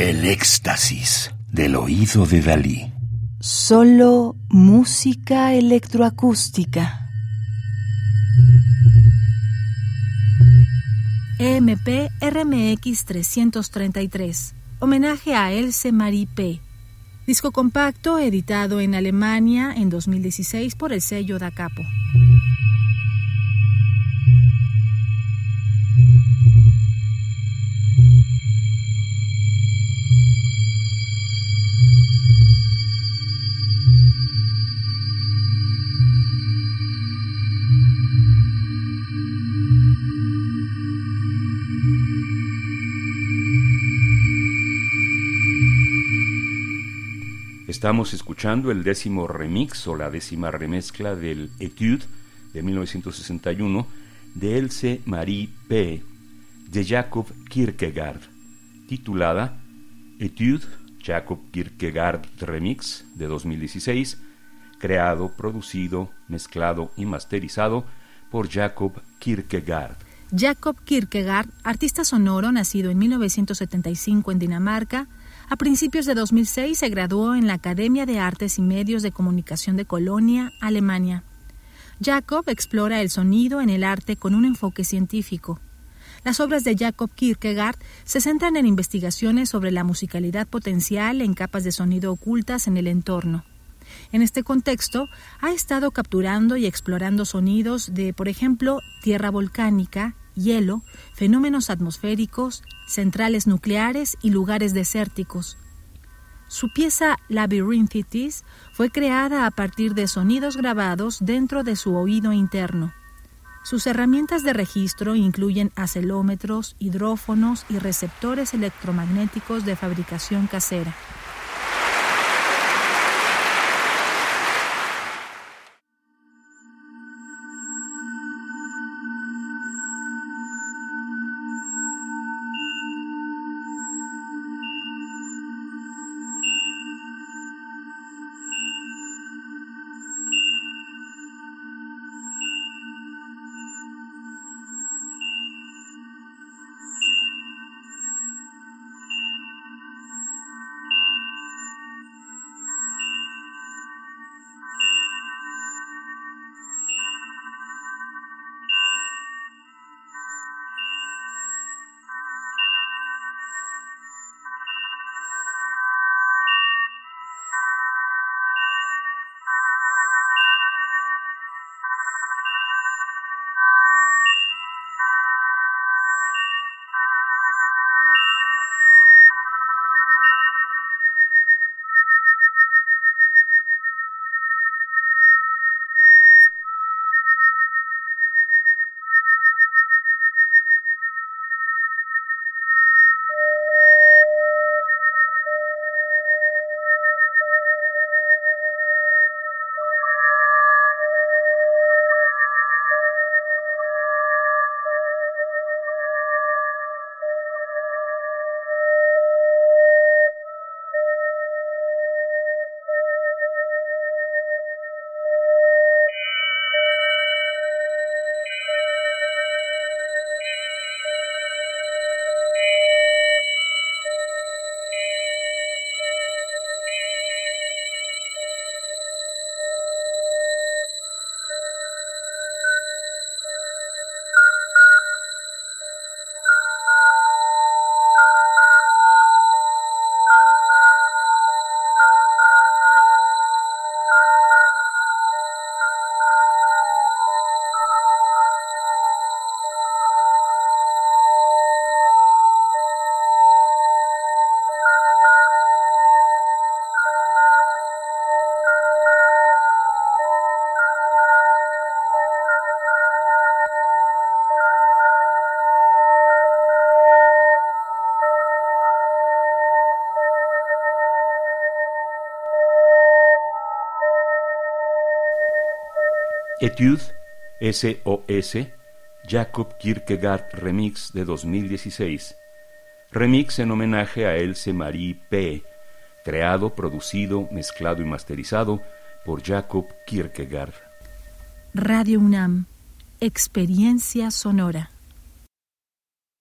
El éxtasis del oído de Dalí. Solo música electroacústica. EMP RMX 333. Homenaje a Else Marie P. Disco compacto editado en Alemania en 2016 por el sello Da Capo. Estamos escuchando el décimo remix o la décima remezcla del Etude de 1961 de Else Marie P. de Jacob Kierkegaard, titulada Etude Jacob Kierkegaard Remix de 2016, creado, producido, mezclado y masterizado por Jacob Kierkegaard. Jacob Kierkegaard, artista sonoro nacido en 1975 en Dinamarca, a principios de 2006 se graduó en la Academia de Artes y Medios de Comunicación de Colonia, Alemania. Jacob explora el sonido en el arte con un enfoque científico. Las obras de Jacob Kierkegaard se centran en investigaciones sobre la musicalidad potencial en capas de sonido ocultas en el entorno. En este contexto, ha estado capturando y explorando sonidos de, por ejemplo, tierra volcánica, hielo, fenómenos atmosféricos, centrales nucleares y lugares desérticos. Su pieza Labyrinthitis fue creada a partir de sonidos grabados dentro de su oído interno. Sus herramientas de registro incluyen acelómetros, hidrófonos y receptores electromagnéticos de fabricación casera. Etude SOS Jacob Kierkegaard Remix de 2016. Remix en homenaje a Else Marie P. Creado, producido, mezclado y masterizado por Jacob Kierkegaard. Radio UNAM. Experiencia sonora.